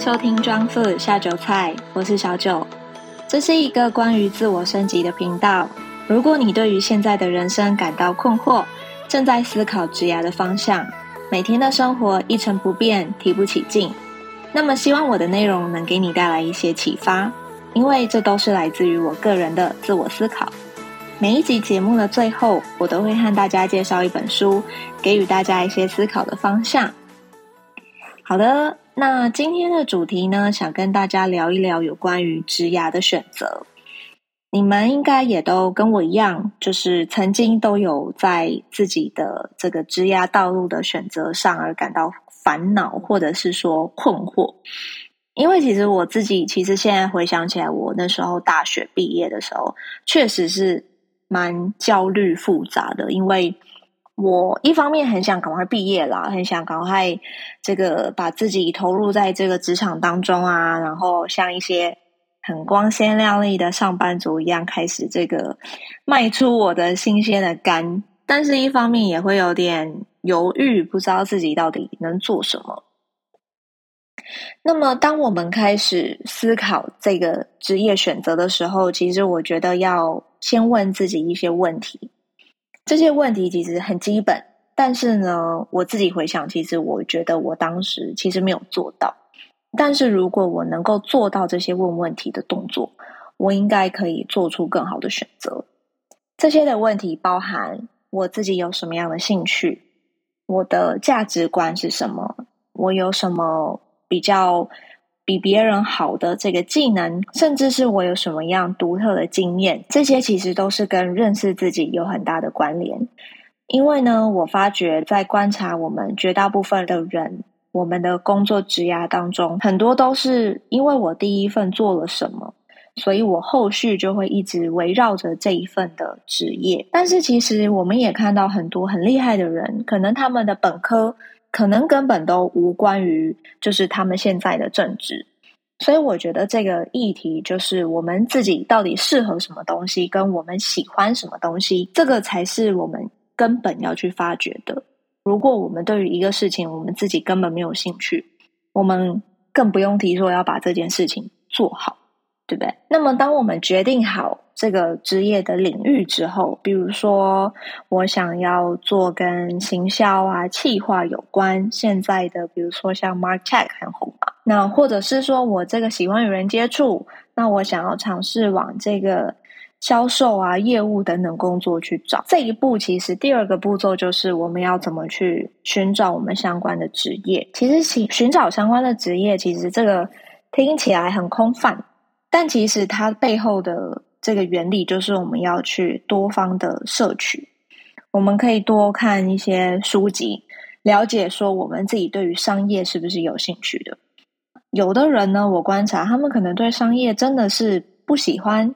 收听装富下酒菜，我是小九。这是一个关于自我升级的频道。如果你对于现在的人生感到困惑，正在思考职涯的方向，每天的生活一成不变，提不起劲，那么希望我的内容能给你带来一些启发，因为这都是来自于我个人的自我思考。每一集节目的最后，我都会和大家介绍一本书，给予大家一些思考的方向。好的，那今天的主题呢，想跟大家聊一聊有关于职涯的选择。你们应该也都跟我一样，就是曾经都有在自己的这个职涯道路的选择上而感到烦恼，或者是说困惑。因为其实我自己，其实现在回想起来，我那时候大学毕业的时候，确实是。蛮焦虑复杂的，因为我一方面很想赶快毕业啦，很想赶快这个把自己投入在这个职场当中啊，然后像一些很光鲜亮丽的上班族一样，开始这个迈出我的新鲜的肝。但是，一方面也会有点犹豫，不知道自己到底能做什么。那么，当我们开始思考这个职业选择的时候，其实我觉得要先问自己一些问题。这些问题其实很基本，但是呢，我自己回想，其实我觉得我当时其实没有做到。但是如果我能够做到这些问问题的动作，我应该可以做出更好的选择。这些的问题包含我自己有什么样的兴趣，我的价值观是什么，我有什么。比较比别人好的这个技能，甚至是我有什么样独特的经验，这些其实都是跟认识自己有很大的关联。因为呢，我发觉在观察我们绝大部分的人，我们的工作职涯当中，很多都是因为我第一份做了什么，所以我后续就会一直围绕着这一份的职业。但是其实我们也看到很多很厉害的人，可能他们的本科。可能根本都无关于就是他们现在的政治，所以我觉得这个议题就是我们自己到底适合什么东西，跟我们喜欢什么东西，这个才是我们根本要去发掘的。如果我们对于一个事情我们自己根本没有兴趣，我们更不用提说要把这件事情做好。对不对？那么，当我们决定好这个职业的领域之后，比如说我想要做跟行销啊、企划有关，现在的比如说像 Martech 很红嘛，那或者是说我这个喜欢与人接触，那我想要尝试往这个销售啊、业务等等工作去找。这一步其实第二个步骤就是我们要怎么去寻找我们相关的职业。其实寻寻找相关的职业，其实这个听起来很空泛。但其实它背后的这个原理，就是我们要去多方的摄取。我们可以多看一些书籍，了解说我们自己对于商业是不是有兴趣的。有的人呢，我观察他们可能对商业真的是不喜欢，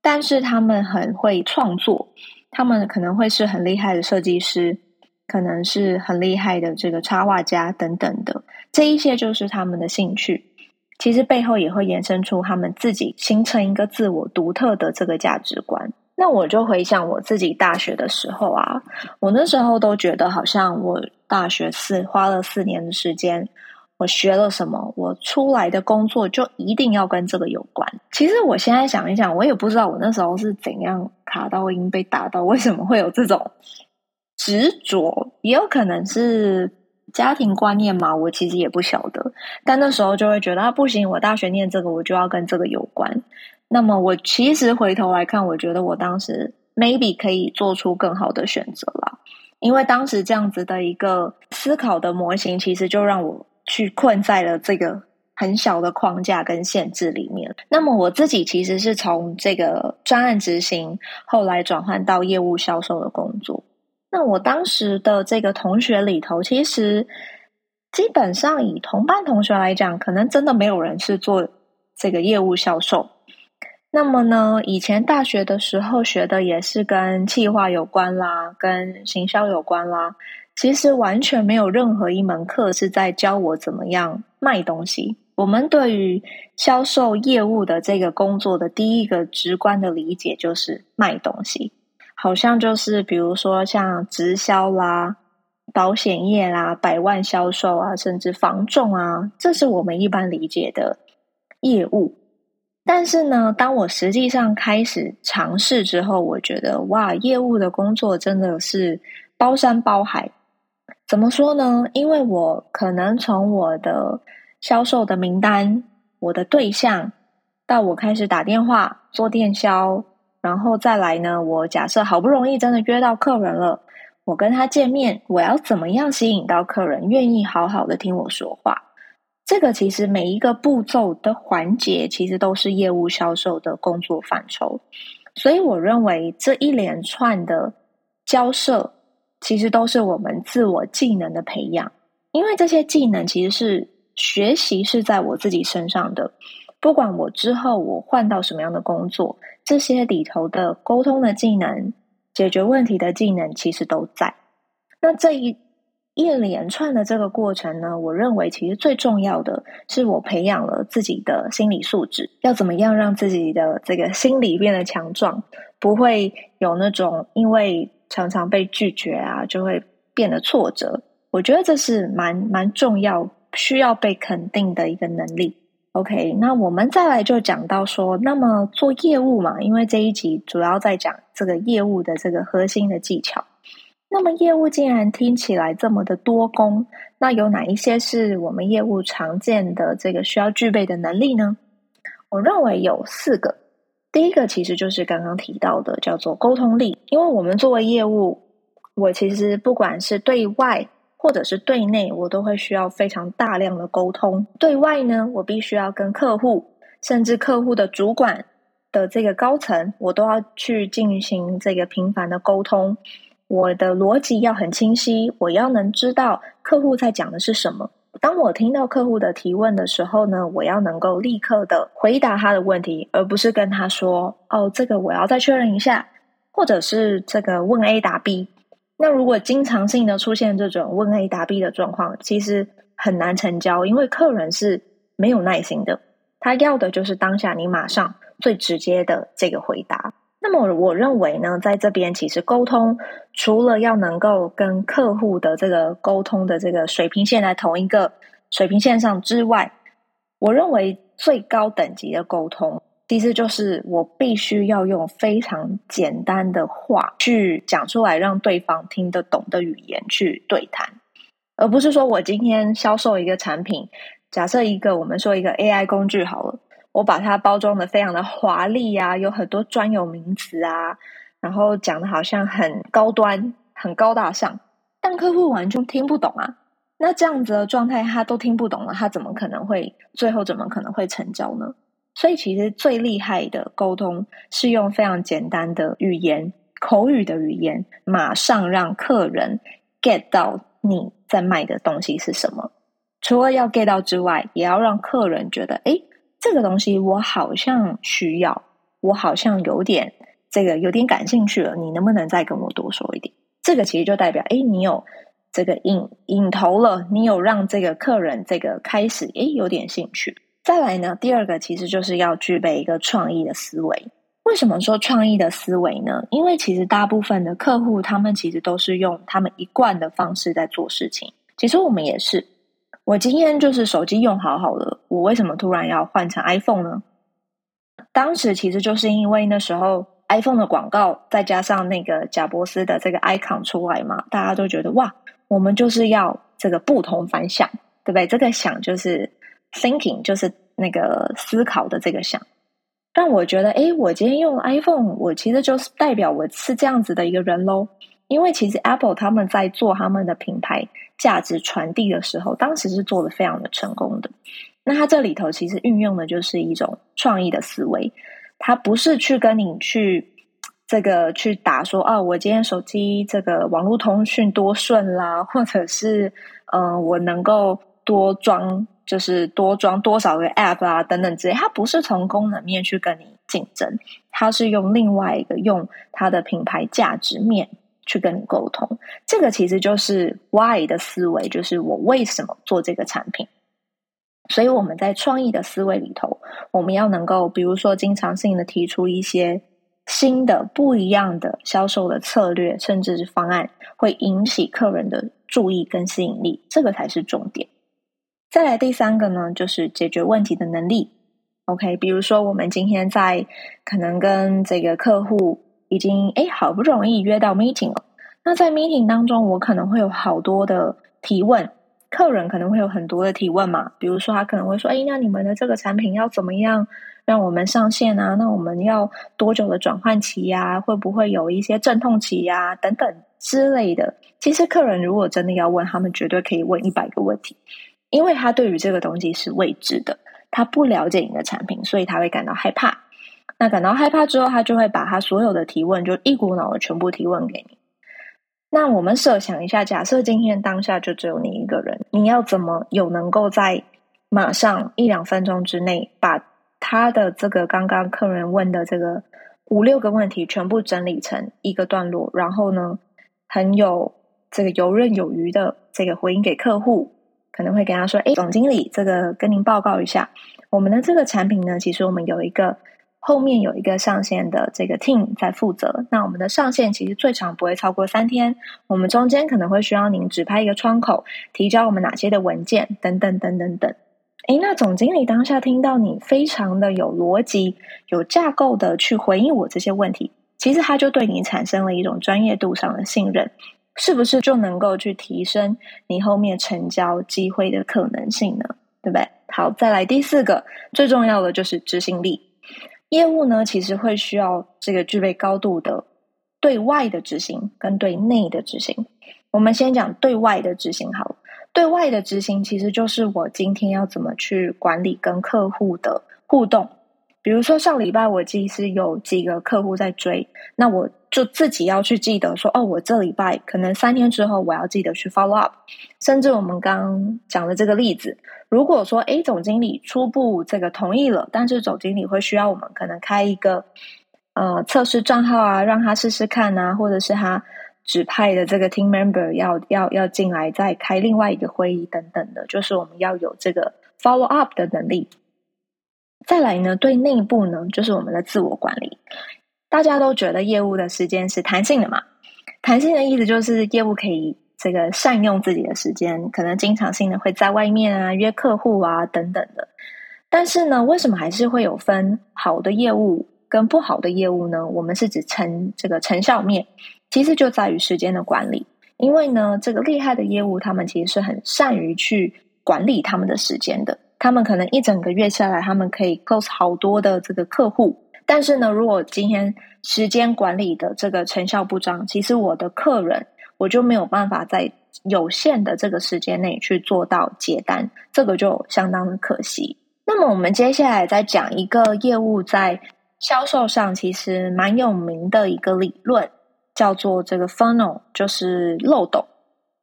但是他们很会创作，他们可能会是很厉害的设计师，可能是很厉害的这个插画家等等的。这一些就是他们的兴趣。其实背后也会延伸出他们自己形成一个自我独特的这个价值观。那我就回想我自己大学的时候啊，我那时候都觉得好像我大学四花了四年的时间，我学了什么，我出来的工作就一定要跟这个有关。其实我现在想一想，我也不知道我那时候是怎样卡到音被打到，为什么会有这种执着，也有可能是。家庭观念嘛，我其实也不晓得，但那时候就会觉得啊，不行，我大学念这个，我就要跟这个有关。那么我其实回头来看，我觉得我当时 maybe 可以做出更好的选择啦，因为当时这样子的一个思考的模型，其实就让我去困在了这个很小的框架跟限制里面。那么我自己其实是从这个专案执行，后来转换到业务销售的工作。那我当时的这个同学里头，其实基本上以同班同学来讲，可能真的没有人是做这个业务销售。那么呢，以前大学的时候学的也是跟企划有关啦，跟行销有关啦。其实完全没有任何一门课是在教我怎么样卖东西。我们对于销售业务的这个工作的第一个直观的理解就是卖东西。好像就是比如说像直销啦、保险业啦、百万销售啊，甚至房仲啊，这是我们一般理解的业务。但是呢，当我实际上开始尝试之后，我觉得哇，业务的工作真的是包山包海。怎么说呢？因为我可能从我的销售的名单、我的对象，到我开始打电话做电销，然后再来呢，我假设好不容易真的约到客人了，我跟他见面，我要怎么样吸引到客人愿意好好的听我说话？这个其实每一个步骤的环节，其实都是业务销售的工作范畴。所以我认为这一连串的交涉，其实都是我们自我技能的培养。因为这些技能其实是学习是在我自己身上的。不管我之后我换到什么样的工作，这些里头的沟通的技能、解决问题的技能，其实都在。那这一。一连串的这个过程呢，我认为其实最重要的是我培养了自己的心理素质，要怎么样让自己的这个心理变得强壮，不会有那种因为常常被拒绝啊，就会变得挫折。我觉得这是蛮蛮重要，需要被肯定的一个能力。OK，那我们再来就讲到说，那么做业务嘛，因为这一集主要在讲这个业务的这个核心的技巧。那么业务竟然听起来这么的多功，那有哪一些是我们业务常见的这个需要具备的能力呢？我认为有四个。第一个其实就是刚刚提到的，叫做沟通力。因为我们作为业务，我其实不管是对外或者是对内，我都会需要非常大量的沟通。对外呢，我必须要跟客户，甚至客户的主管的这个高层，我都要去进行这个频繁的沟通。我的逻辑要很清晰，我要能知道客户在讲的是什么。当我听到客户的提问的时候呢，我要能够立刻的回答他的问题，而不是跟他说：“哦，这个我要再确认一下。”或者是这个问 A 答 B。那如果经常性的出现这种问 A 答 B 的状况，其实很难成交，因为客人是没有耐心的，他要的就是当下你马上最直接的这个回答。那么我认为呢，在这边其实沟通除了要能够跟客户的这个沟通的这个水平线在同一个水平线上之外，我认为最高等级的沟通，其实就是我必须要用非常简单的话去讲出来，让对方听得懂的语言去对谈，而不是说我今天销售一个产品，假设一个我们说一个 AI 工具好了。我把它包装的非常的华丽啊，有很多专有名词啊，然后讲的好像很高端、很高大上，但客户完全听不懂啊。那这样子的状态，他都听不懂了，他怎么可能会最后怎么可能会成交呢？所以，其实最厉害的沟通是用非常简单的语言、口语的语言，马上让客人 get 到你在卖的东西是什么。除了要 get 到之外，也要让客人觉得，哎。这个东西我好像需要，我好像有点这个有点感兴趣了。你能不能再跟我多说一点？这个其实就代表，哎，你有这个引引头了，你有让这个客人这个开始，哎，有点兴趣。再来呢，第二个其实就是要具备一个创意的思维。为什么说创意的思维呢？因为其实大部分的客户他们其实都是用他们一贯的方式在做事情。其实我们也是。我今天就是手机用好好的，我为什么突然要换成 iPhone 呢？当时其实就是因为那时候 iPhone 的广告，再加上那个贾伯斯的这个 icon 出来嘛，大家都觉得哇，我们就是要这个不同凡响，对不对？这个想就是 thinking，就是那个思考的这个想。但我觉得，哎，我今天用 iPhone，我其实就是代表我是这样子的一个人喽。因为其实 Apple 他们在做他们的品牌价值传递的时候，当时是做的非常的成功的。那它这里头其实运用的就是一种创意的思维，它不是去跟你去这个去打说啊，我今天手机这个网络通讯多顺啦，或者是嗯，我能够多装就是多装多少个 App 啊等等之类，它不是从功能面去跟你竞争，它是用另外一个用它的品牌价值面。去跟你沟通，这个其实就是 why 的思维，就是我为什么做这个产品。所以我们在创意的思维里头，我们要能够，比如说经常性的提出一些新的不一样的销售的策略，甚至是方案，会引起客人的注意跟吸引力，这个才是重点。再来第三个呢，就是解决问题的能力。OK，比如说我们今天在可能跟这个客户已经哎好不容易约到 meeting 了，那在 meeting 当中，我可能会有好多的提问。客人可能会有很多的提问嘛，比如说他可能会说：“哎，那你们的这个产品要怎么样让我们上线啊？那我们要多久的转换期呀？会不会有一些阵痛期呀？等等之类的。”其实客人如果真的要问，他们绝对可以问一百个问题，因为他对于这个东西是未知的，他不了解你的产品，所以他会感到害怕。那感到害怕之后，他就会把他所有的提问就一股脑的全部提问给你。那我们设想一下，假设今天当下就只有你一个人，你要怎么有能够在马上一两分钟之内，把他的这个刚刚客人问的这个五六个问题全部整理成一个段落，然后呢，很有这个游刃有余的这个回应给客户，可能会跟他说：“哎，总经理，这个跟您报告一下，我们的这个产品呢，其实我们有一个。”后面有一个上线的这个 team 在负责，那我们的上线其实最长不会超过三天，我们中间可能会需要您只拍一个窗口，提交我们哪些的文件等等等等等。诶，那总经理当下听到你非常的有逻辑、有架构的去回应我这些问题，其实他就对你产生了一种专业度上的信任，是不是就能够去提升你后面成交机会的可能性呢？对不对？好，再来第四个，最重要的就是执行力。业务呢，其实会需要这个具备高度的对外的执行跟对内的执行。我们先讲对外的执行好。对外的执行其实就是我今天要怎么去管理跟客户的互动。比如说上礼拜我其实有几个客户在追，那我就自己要去记得说，哦，我这礼拜可能三天之后我要记得去 follow up。甚至我们刚讲的这个例子。如果说，哎，总经理初步这个同意了，但是总经理会需要我们可能开一个呃测试账号啊，让他试试看啊，或者是他指派的这个 team member 要要要进来再开另外一个会议等等的，就是我们要有这个 follow up 的能力。再来呢，对内部呢，就是我们的自我管理。大家都觉得业务的时间是弹性的嘛？弹性的意思就是业务可以。这个善用自己的时间，可能经常性的会在外面啊约客户啊等等的。但是呢，为什么还是会有分好的业务跟不好的业务呢？我们是指成这个成效面，其实就在于时间的管理。因为呢，这个厉害的业务，他们其实是很善于去管理他们的时间的。他们可能一整个月下来，他们可以 close 好多的这个客户。但是呢，如果今天时间管理的这个成效不彰，其实我的客人。我就没有办法在有限的这个时间内去做到接单，这个就相当的可惜。那么我们接下来再讲一个业务在销售上其实蛮有名的一个理论，叫做这个 funnel，就是漏斗。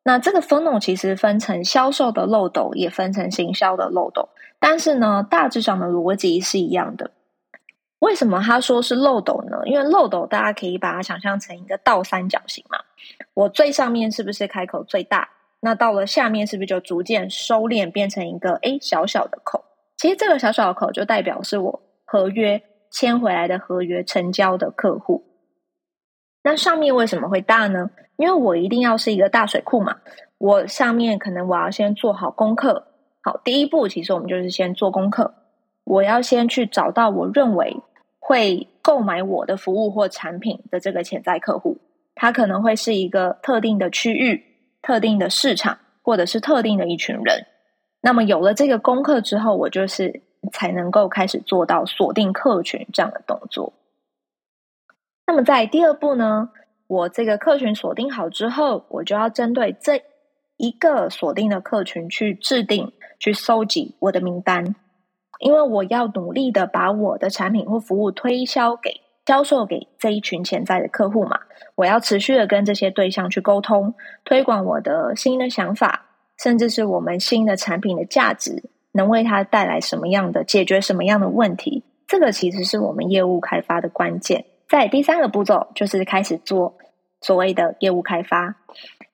那这个分桶其实分成销售的漏斗，也分成行销的漏斗，但是呢，大致上的逻辑是一样的。为什么他说是漏斗呢？因为漏斗大家可以把它想象成一个倒三角形嘛。我最上面是不是开口最大？那到了下面是不是就逐渐收敛，变成一个诶小小的口？其实这个小小的口就代表是我合约签回来的合约成交的客户。那上面为什么会大呢？因为我一定要是一个大水库嘛。我上面可能我要先做好功课。好，第一步其实我们就是先做功课。我要先去找到我认为。会购买我的服务或产品的这个潜在客户，他可能会是一个特定的区域、特定的市场，或者是特定的一群人。那么有了这个功课之后，我就是才能够开始做到锁定客群这样的动作。那么在第二步呢，我这个客群锁定好之后，我就要针对这一个锁定的客群去制定、去收集我的名单。因为我要努力的把我的产品或服务推销给、销售给这一群潜在的客户嘛，我要持续的跟这些对象去沟通，推广我的新的想法，甚至是我们新的产品的价值能为他带来什么样的、解决什么样的问题，这个其实是我们业务开发的关键。在第三个步骤就是开始做所谓的业务开发。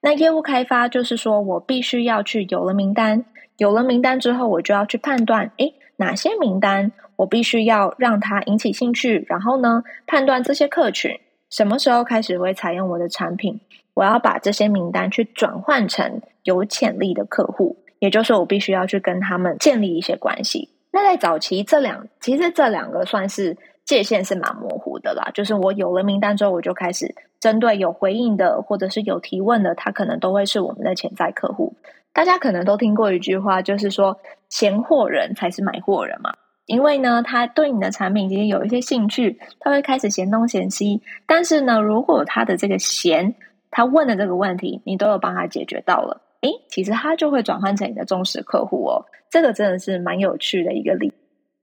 那业务开发就是说我必须要去有了名单，有了名单之后，我就要去判断，诶。哪些名单我必须要让他引起兴趣，然后呢，判断这些客群什么时候开始会采用我的产品。我要把这些名单去转换成有潜力的客户，也就是我必须要去跟他们建立一些关系。那在早期，这两其实这两个算是界限是蛮模糊的啦。就是我有了名单之后，我就开始针对有回应的或者是有提问的，他可能都会是我们的潜在客户。大家可能都听过一句话，就是说闲货人才是买货人嘛。因为呢，他对你的产品其实有一些兴趣，他会开始嫌东嫌西。但是呢，如果他的这个闲，他问的这个问题，你都有帮他解决到了，诶，其实他就会转换成你的忠实客户哦。这个真的是蛮有趣的一个例。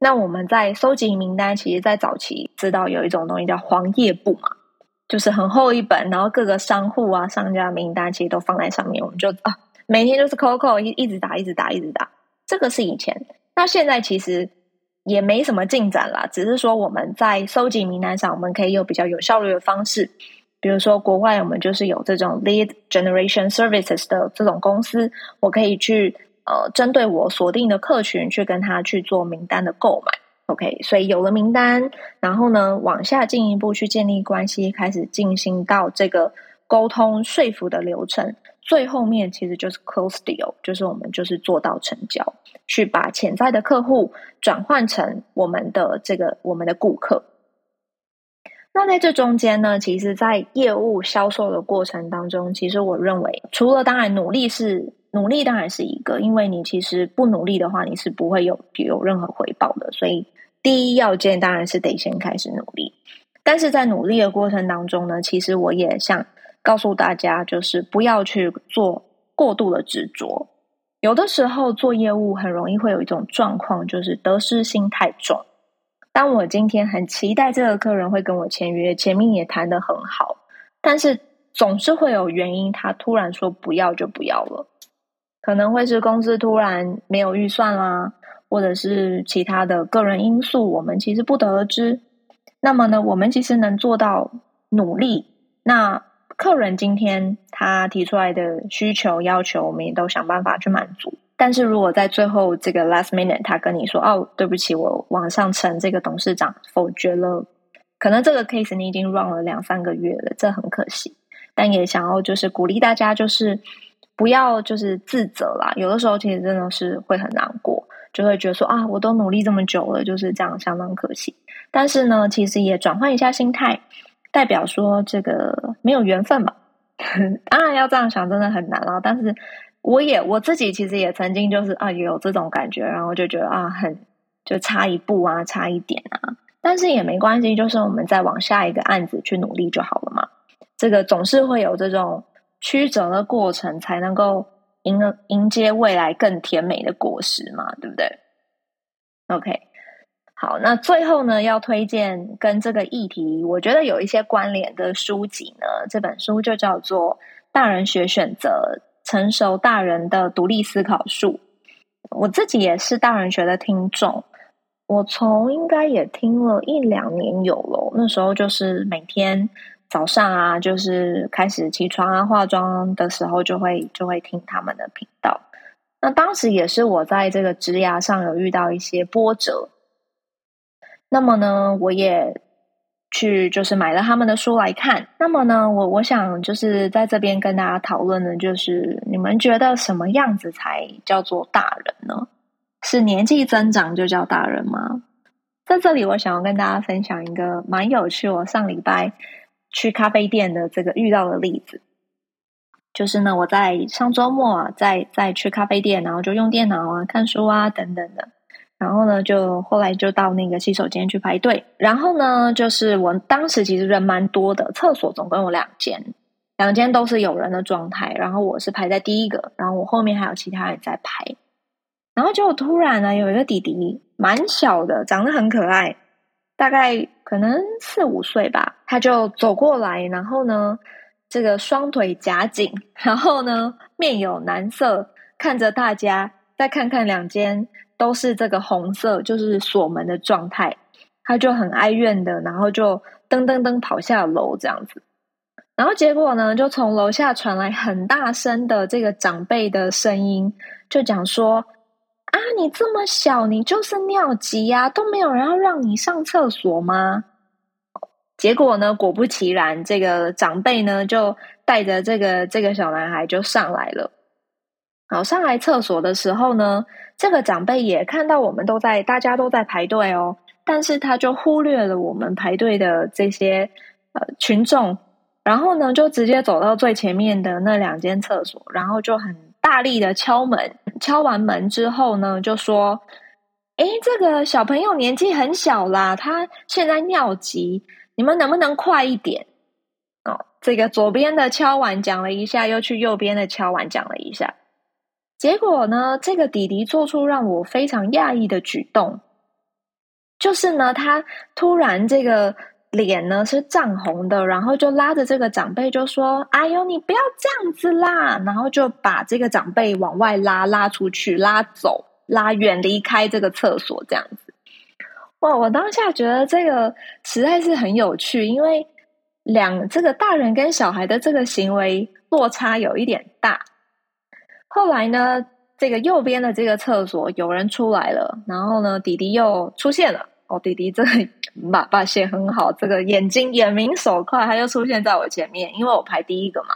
那我们在收集名单，其实，在早期知道有一种东西叫黄页簿嘛，就是很厚一本，然后各个商户啊、商家名单其实都放在上面，我们就啊。每天就是 COCO 一一直打一直打一直打，这个是以前。那现在其实也没什么进展啦，只是说我们在收集名单上，我们可以有比较有效率的方式。比如说国外，我们就是有这种 lead generation services 的这种公司，我可以去呃针对我锁定的客群去跟他去做名单的购买。OK，所以有了名单，然后呢往下进一步去建立关系，开始进行到这个沟通说服的流程。最后面其实就是 close deal，就是我们就是做到成交，去把潜在的客户转换成我们的这个我们的顾客。那在这中间呢，其实，在业务销售的过程当中，其实我认为，除了当然努力是努力，当然是一个，因为你其实不努力的话，你是不会有有任何回报的。所以第一要件当然是得先开始努力。但是在努力的过程当中呢，其实我也想。告诉大家，就是不要去做过度的执着。有的时候做业务很容易会有一种状况，就是得失心太重。当我今天很期待这个客人会跟我签约，前面也谈得很好，但是总是会有原因，他突然说不要就不要了。可能会是公司突然没有预算啦，或者是其他的个人因素，我们其实不得而知。那么呢，我们其实能做到努力，那。客人今天他提出来的需求要求，我们也都想办法去满足。但是如果在最后这个 last minute，他跟你说：“哦，对不起，我往上呈这个董事长否决了。”可能这个 case 你已经 run 了两三个月了，这很可惜。但也想要就是鼓励大家，就是不要就是自责啦。有的时候其实真的是会很难过，就会觉得说：“啊，我都努力这么久了，就是这样，相当可惜。”但是呢，其实也转换一下心态。代表说这个没有缘分嘛？当然要这样想，真的很难啊。但是我也我自己其实也曾经就是啊也有这种感觉，然后就觉得啊很就差一步啊，差一点啊。但是也没关系，就是我们再往下一个案子去努力就好了嘛。这个总是会有这种曲折的过程，才能够迎迎接未来更甜美的果实嘛，对不对？OK。好，那最后呢，要推荐跟这个议题我觉得有一些关联的书籍呢。这本书就叫做《大人学选择：成熟大人的独立思考术》。我自己也是大人学的听众，我从应该也听了一两年有了。那时候就是每天早上啊，就是开始起床啊、化妆的时候，就会就会听他们的频道。那当时也是我在这个职涯上有遇到一些波折。那么呢，我也去就是买了他们的书来看。那么呢，我我想就是在这边跟大家讨论的，就是你们觉得什么样子才叫做大人呢？是年纪增长就叫大人吗？在这里，我想要跟大家分享一个蛮有趣，我上礼拜去咖啡店的这个遇到的例子，就是呢，我在上周末啊，在在去咖啡店，然后就用电脑啊、看书啊等等的。然后呢，就后来就到那个洗手间去排队。然后呢，就是我当时其实人蛮多的，厕所总共有两间，两间都是有人的状态。然后我是排在第一个，然后我后面还有其他人在排。然后就突然呢，有一个弟弟，蛮小的，长得很可爱，大概可能四五岁吧，他就走过来，然后呢，这个双腿夹紧，然后呢，面有难色，看着大家，再看看两间。都是这个红色，就是锁门的状态，他就很哀怨的，然后就噔噔噔跑下楼这样子，然后结果呢，就从楼下传来很大声的这个长辈的声音，就讲说：“啊，你这么小，你就是尿急呀，都没有人要让你上厕所吗？结果呢，果不其然，这个长辈呢就带着这个这个小男孩就上来了。好，上来厕所的时候呢，这个长辈也看到我们都在，大家都在排队哦，但是他就忽略了我们排队的这些呃群众，然后呢，就直接走到最前面的那两间厕所，然后就很大力的敲门。敲完门之后呢，就说：“哎，这个小朋友年纪很小啦，他现在尿急，你们能不能快一点？”哦，这个左边的敲完讲了一下，又去右边的敲完讲了一下。结果呢，这个弟弟做出让我非常讶异的举动，就是呢，他突然这个脸呢是涨红的，然后就拉着这个长辈就说：“哎呦，你不要这样子啦！”然后就把这个长辈往外拉，拉出去，拉走，拉远离开这个厕所，这样子。哇！我当下觉得这个实在是很有趣，因为两这个大人跟小孩的这个行为落差有一点大。后来呢，这个右边的这个厕所有人出来了，然后呢，弟弟又出现了。哦，弟弟这个把把写很好，这个眼睛眼明手快，他就出现在我前面，因为我排第一个嘛。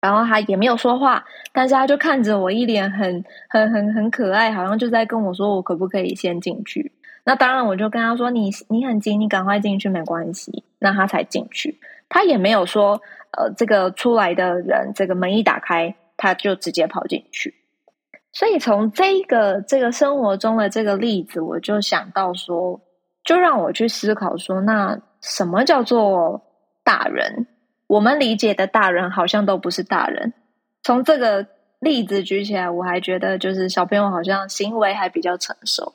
然后他也没有说话，但是他就看着我，一脸很很很很可爱，好像就在跟我说我可不可以先进去。那当然，我就跟他说：“你你很急，你赶快进去没关系。”那他才进去，他也没有说呃，这个出来的人，这个门一打开。他就直接跑进去，所以从这个这个生活中的这个例子，我就想到说，就让我去思考说，那什么叫做大人？我们理解的大人好像都不是大人。从这个例子举起来，我还觉得就是小朋友好像行为还比较成熟。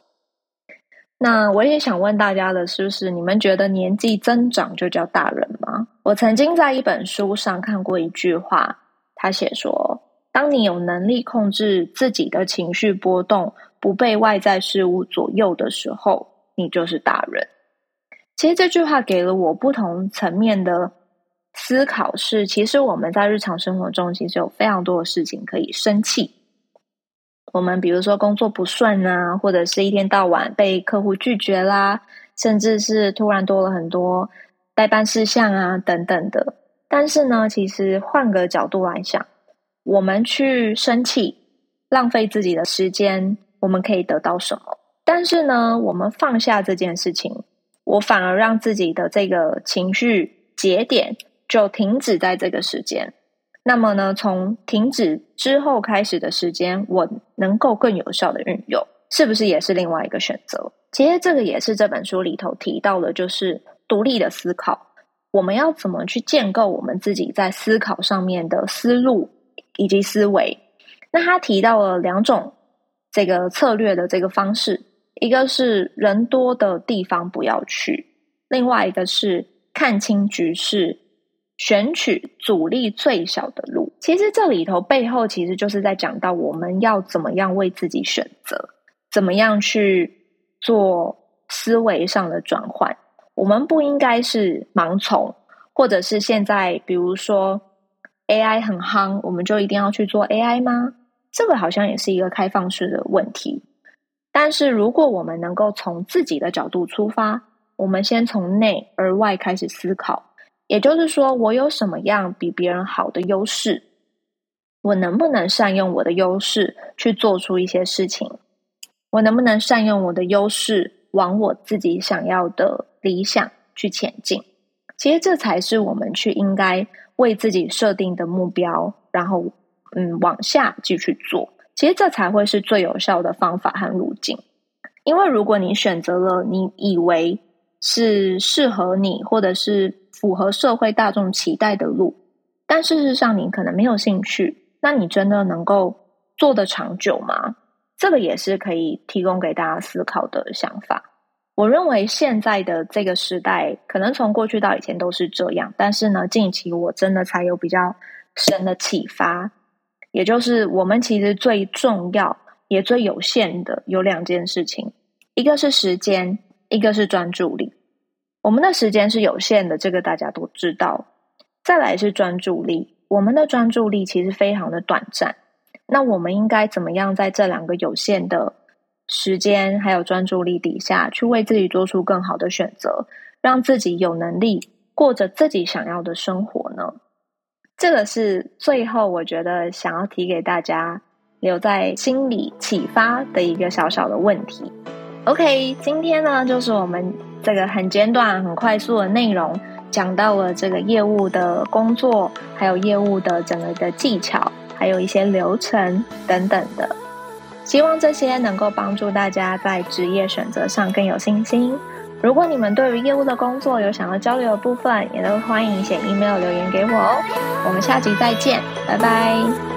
那我也想问大家的是，不是你们觉得年纪增长就叫大人吗？我曾经在一本书上看过一句话，他写说。当你有能力控制自己的情绪波动，不被外在事物左右的时候，你就是大人。其实这句话给了我不同层面的思考，是其实我们在日常生活中其实有非常多的事情可以生气。我们比如说工作不顺啊，或者是一天到晚被客户拒绝啦，甚至是突然多了很多代办事项啊等等的。但是呢，其实换个角度来想。我们去生气，浪费自己的时间，我们可以得到什么？但是呢，我们放下这件事情，我反而让自己的这个情绪节点就停止在这个时间。那么呢，从停止之后开始的时间，我能够更有效的运用，是不是也是另外一个选择？其实这个也是这本书里头提到的，就是独立的思考。我们要怎么去建构我们自己在思考上面的思路？以及思维，那他提到了两种这个策略的这个方式，一个是人多的地方不要去，另外一个是看清局势，选取阻力最小的路。其实这里头背后其实就是在讲到我们要怎么样为自己选择，怎么样去做思维上的转换。我们不应该是盲从，或者是现在比如说。AI 很夯，我们就一定要去做 AI 吗？这个好像也是一个开放式的问题。但是如果我们能够从自己的角度出发，我们先从内而外开始思考，也就是说，我有什么样比别人好的优势？我能不能善用我的优势去做出一些事情？我能不能善用我的优势往我自己想要的理想去前进？其实这才是我们去应该。为自己设定的目标，然后嗯往下继续做，其实这才会是最有效的方法和路径。因为如果你选择了你以为是适合你或者是符合社会大众期待的路，但事实上你可能没有兴趣，那你真的能够做得长久吗？这个也是可以提供给大家思考的想法。我认为现在的这个时代，可能从过去到以前都是这样。但是呢，近期我真的才有比较深的启发，也就是我们其实最重要也最有限的有两件事情，一个是时间，一个是专注力。我们的时间是有限的，这个大家都知道。再来是专注力，我们的专注力其实非常的短暂。那我们应该怎么样在这两个有限的时间还有专注力底下去为自己做出更好的选择，让自己有能力过着自己想要的生活呢？这个是最后我觉得想要提给大家留在心里启发的一个小小的问题。OK，今天呢就是我们这个很简短、很快速的内容，讲到了这个业务的工作，还有业务的整个的技巧。还有一些流程等等的，希望这些能够帮助大家在职业选择上更有信心。如果你们对于业务的工作有想要交流的部分，也都欢迎写 email 留言给我哦。我们下集再见，拜拜。